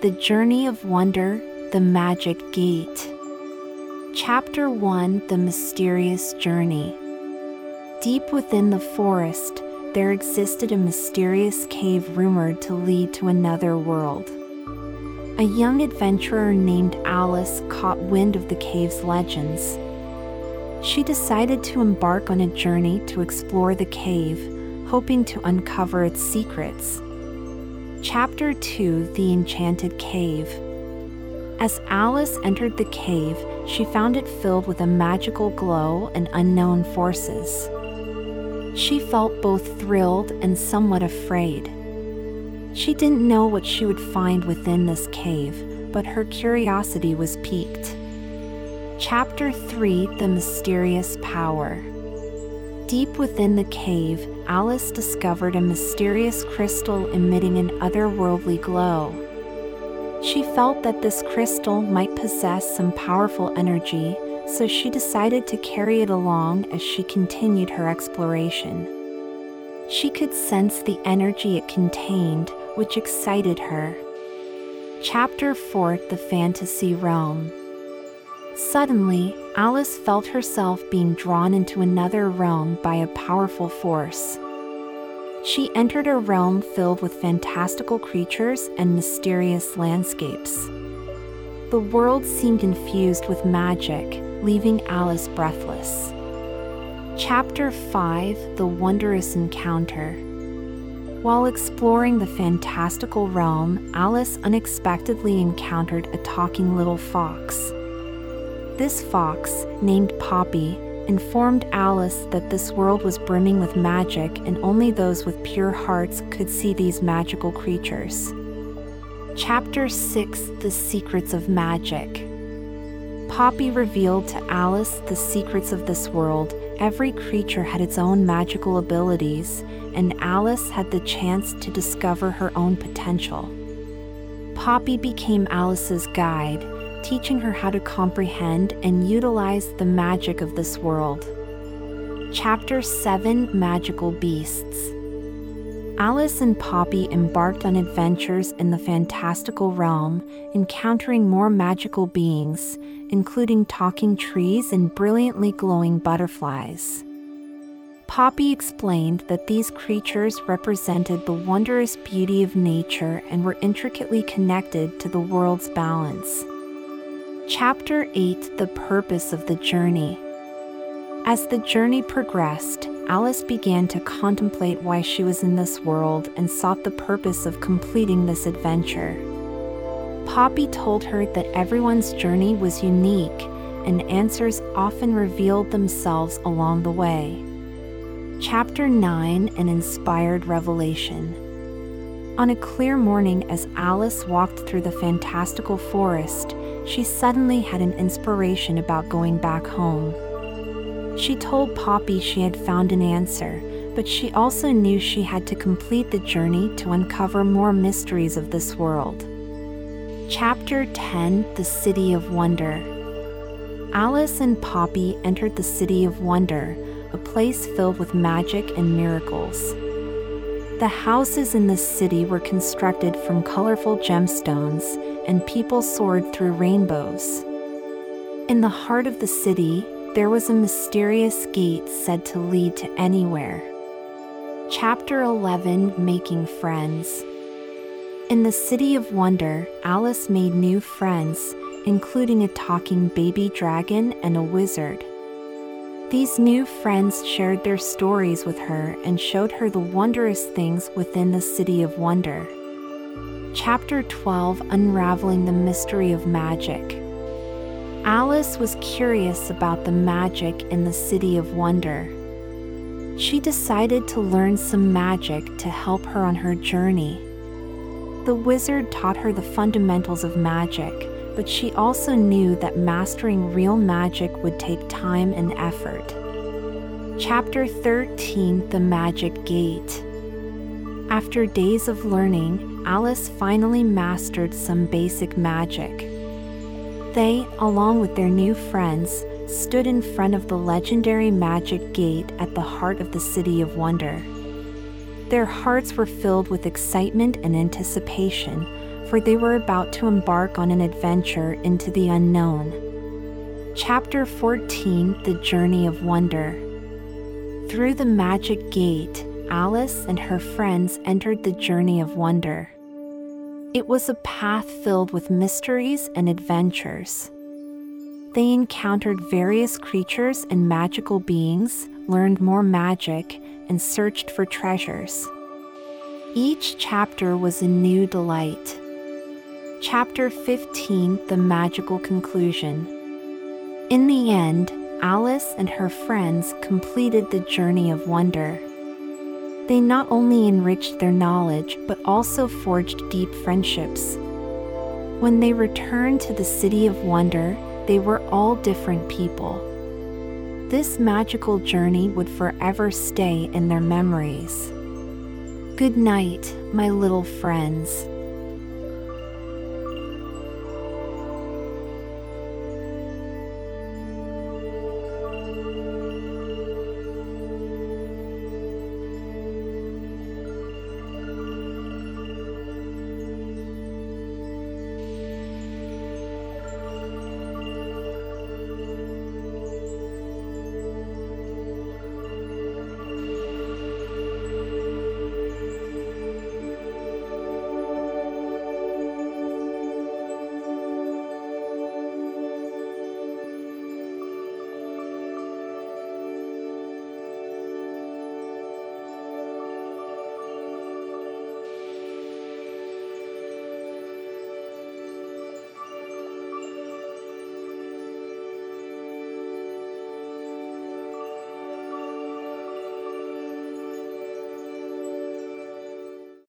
The Journey of Wonder, The Magic Gate. Chapter 1 The Mysterious Journey. Deep within the forest, there existed a mysterious cave rumored to lead to another world. A young adventurer named Alice caught wind of the cave's legends. She decided to embark on a journey to explore the cave, hoping to uncover its secrets. Chapter 2 The Enchanted Cave. As Alice entered the cave, she found it filled with a magical glow and unknown forces. She felt both thrilled and somewhat afraid. She didn't know what she would find within this cave, but her curiosity was piqued. Chapter 3 The Mysterious Power. Deep within the cave, Alice discovered a mysterious crystal emitting an otherworldly glow. She felt that this crystal might possess some powerful energy, so she decided to carry it along as she continued her exploration. She could sense the energy it contained, which excited her. Chapter 4 The Fantasy Realm Suddenly, Alice felt herself being drawn into another realm by a powerful force. She entered a realm filled with fantastical creatures and mysterious landscapes. The world seemed infused with magic, leaving Alice breathless. Chapter 5 The Wondrous Encounter While exploring the fantastical realm, Alice unexpectedly encountered a talking little fox. This fox, named Poppy, informed Alice that this world was brimming with magic and only those with pure hearts could see these magical creatures. Chapter 6 The Secrets of Magic Poppy revealed to Alice the secrets of this world. Every creature had its own magical abilities, and Alice had the chance to discover her own potential. Poppy became Alice's guide teaching her how to comprehend and utilize the magic of this world. Chapter 7 Magical Beasts Alice and Poppy embarked on adventures in the fantastical realm, encountering more magical beings, including talking trees and brilliantly glowing butterflies. Poppy explained that these creatures represented the wondrous beauty of nature and were intricately connected to the world's balance. Chapter 8 The Purpose of the Journey. As the journey progressed, Alice began to contemplate why she was in this world and sought the purpose of completing this adventure. Poppy told her that everyone's journey was unique and answers often revealed themselves along the way. Chapter 9 An Inspired Revelation. On a clear morning, as Alice walked through the fantastical forest, she suddenly had an inspiration about going back home. She told Poppy she had found an answer, but she also knew she had to complete the journey to uncover more mysteries of this world. Chapter 10 The City of Wonder Alice and Poppy entered the City of Wonder, a place filled with magic and miracles. The houses in the city were constructed from colorful gemstones, and people soared through rainbows. In the heart of the city, there was a mysterious gate said to lead to anywhere. Chapter 11 Making Friends In the City of Wonder, Alice made new friends, including a talking baby dragon and a wizard. These new friends shared their stories with her and showed her the wondrous things within the City of Wonder. Chapter 12 Unraveling the Mystery of Magic. Alice was curious about the magic in the City of Wonder. She decided to learn some magic to help her on her journey. The wizard taught her the fundamentals of magic but she also knew that mastering real magic would take time and effort. Chapter 13 The Magic Gate. After days of learning, Alice finally mastered some basic magic. They, along with their new friends, stood in front of the legendary magic gate at the heart of the City of Wonder. Their hearts were filled with excitement and anticipation for they were about to embark on an adventure into the unknown. Chapter 14 The Journey of Wonder. Through the magic gate, Alice and her friends entered the Journey of Wonder. It was a path filled with mysteries and adventures. They encountered various creatures and magical beings, learned more magic, and searched for treasures. Each chapter was a new delight. Chapter 15 The Magical Conclusion. In the end, Alice and her friends completed the journey of wonder. They not only enriched their knowledge, but also forged deep friendships. When they returned to the City of Wonder, they were all different people. This magical journey would forever stay in their memories. Good night, my little friends.